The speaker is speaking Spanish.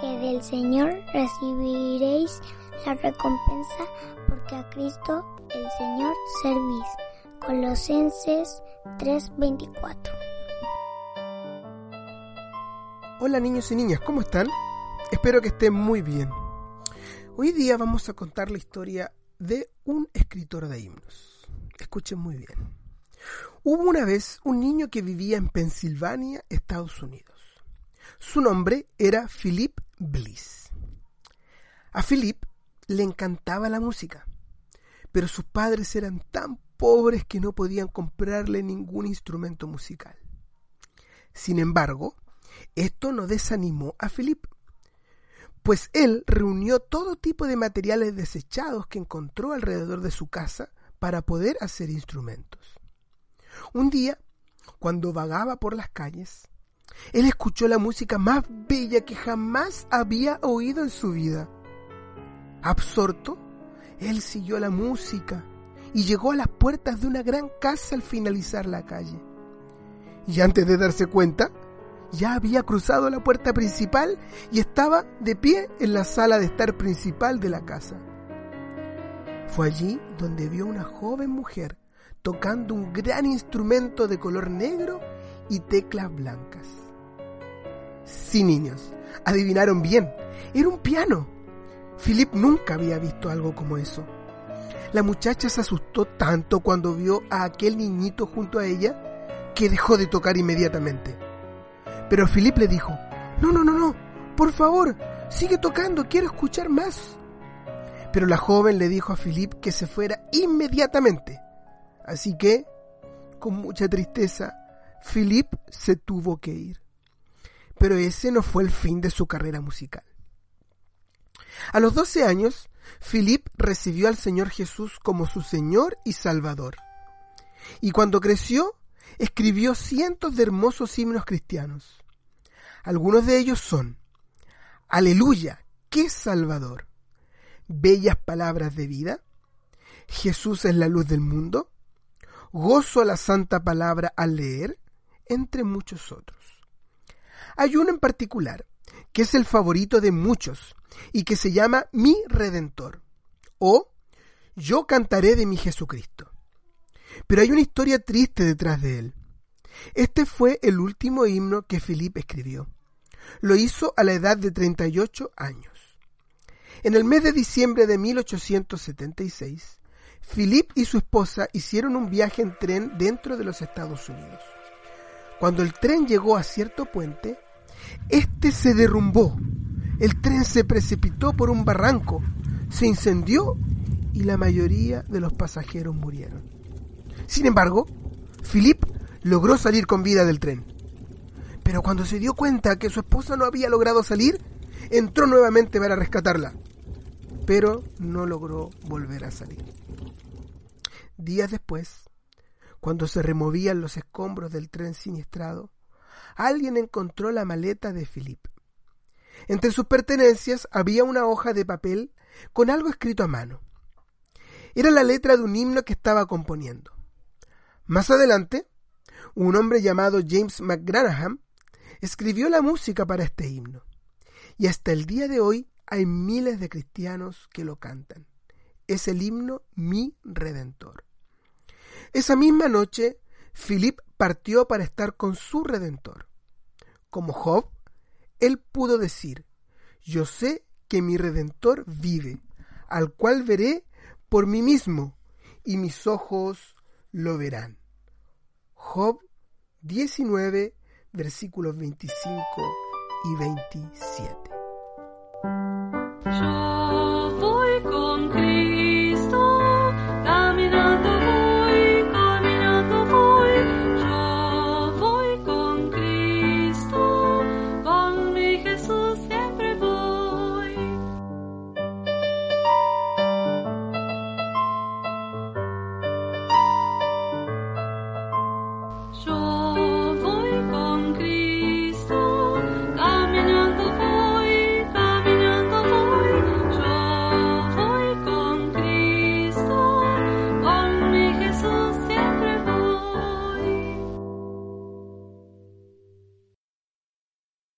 que del Señor recibiréis la recompensa porque a Cristo el Señor servís. Colosenses 3:24 Hola niños y niñas, ¿cómo están? Espero que estén muy bien. Hoy día vamos a contar la historia de un escritor de himnos. Escuchen muy bien. Hubo una vez un niño que vivía en Pensilvania, Estados Unidos. Su nombre era Philip Bliss. A Philip le encantaba la música, pero sus padres eran tan pobres que no podían comprarle ningún instrumento musical. Sin embargo, esto no desanimó a Philip, pues él reunió todo tipo de materiales desechados que encontró alrededor de su casa para poder hacer instrumentos. Un día, cuando vagaba por las calles, él escuchó la música más bella que jamás había oído en su vida. Absorto, él siguió la música y llegó a las puertas de una gran casa al finalizar la calle. Y antes de darse cuenta, ya había cruzado la puerta principal y estaba de pie en la sala de estar principal de la casa. Fue allí donde vio una joven mujer tocando un gran instrumento de color negro y teclas blancas. Sí, niños, adivinaron bien, era un piano. Philip nunca había visto algo como eso. La muchacha se asustó tanto cuando vio a aquel niñito junto a ella que dejó de tocar inmediatamente. Pero Philip le dijo, no, no, no, no, por favor, sigue tocando, quiero escuchar más. Pero la joven le dijo a Philip que se fuera inmediatamente. Así que, con mucha tristeza, Philip se tuvo que ir. Pero ese no fue el fin de su carrera musical. A los 12 años, Philip recibió al Señor Jesús como su Señor y Salvador. Y cuando creció, escribió cientos de hermosos himnos cristianos. Algunos de ellos son Aleluya, qué Salvador, bellas palabras de vida, Jesús es la luz del mundo, gozo la santa palabra al leer, entre muchos otros. Hay uno en particular, que es el favorito de muchos, y que se llama Mi Redentor, o Yo cantaré de mi Jesucristo. Pero hay una historia triste detrás de él. Este fue el último himno que Felipe escribió. Lo hizo a la edad de 38 años. En el mes de diciembre de 1876, Philip y su esposa hicieron un viaje en tren dentro de los Estados Unidos. Cuando el tren llegó a cierto puente, este se derrumbó. El tren se precipitó por un barranco, se incendió y la mayoría de los pasajeros murieron. Sin embargo, Philip logró salir con vida del tren. Pero cuando se dio cuenta que su esposa no había logrado salir, entró nuevamente para rescatarla. Pero no logró volver a salir. Días después, cuando se removían los escombros del tren siniestrado, alguien encontró la maleta de Philip. Entre sus pertenencias había una hoja de papel con algo escrito a mano. Era la letra de un himno que estaba componiendo. Más adelante, un hombre llamado James McGranaham escribió la música para este himno. Y hasta el día de hoy hay miles de cristianos que lo cantan. Es el himno Mi Redentor. Esa misma noche, Philip partió para estar con su Redentor. Como Job, él pudo decir, yo sé que mi Redentor vive, al cual veré por mí mismo, y mis ojos lo verán. Job 19, versículos 25 y 27.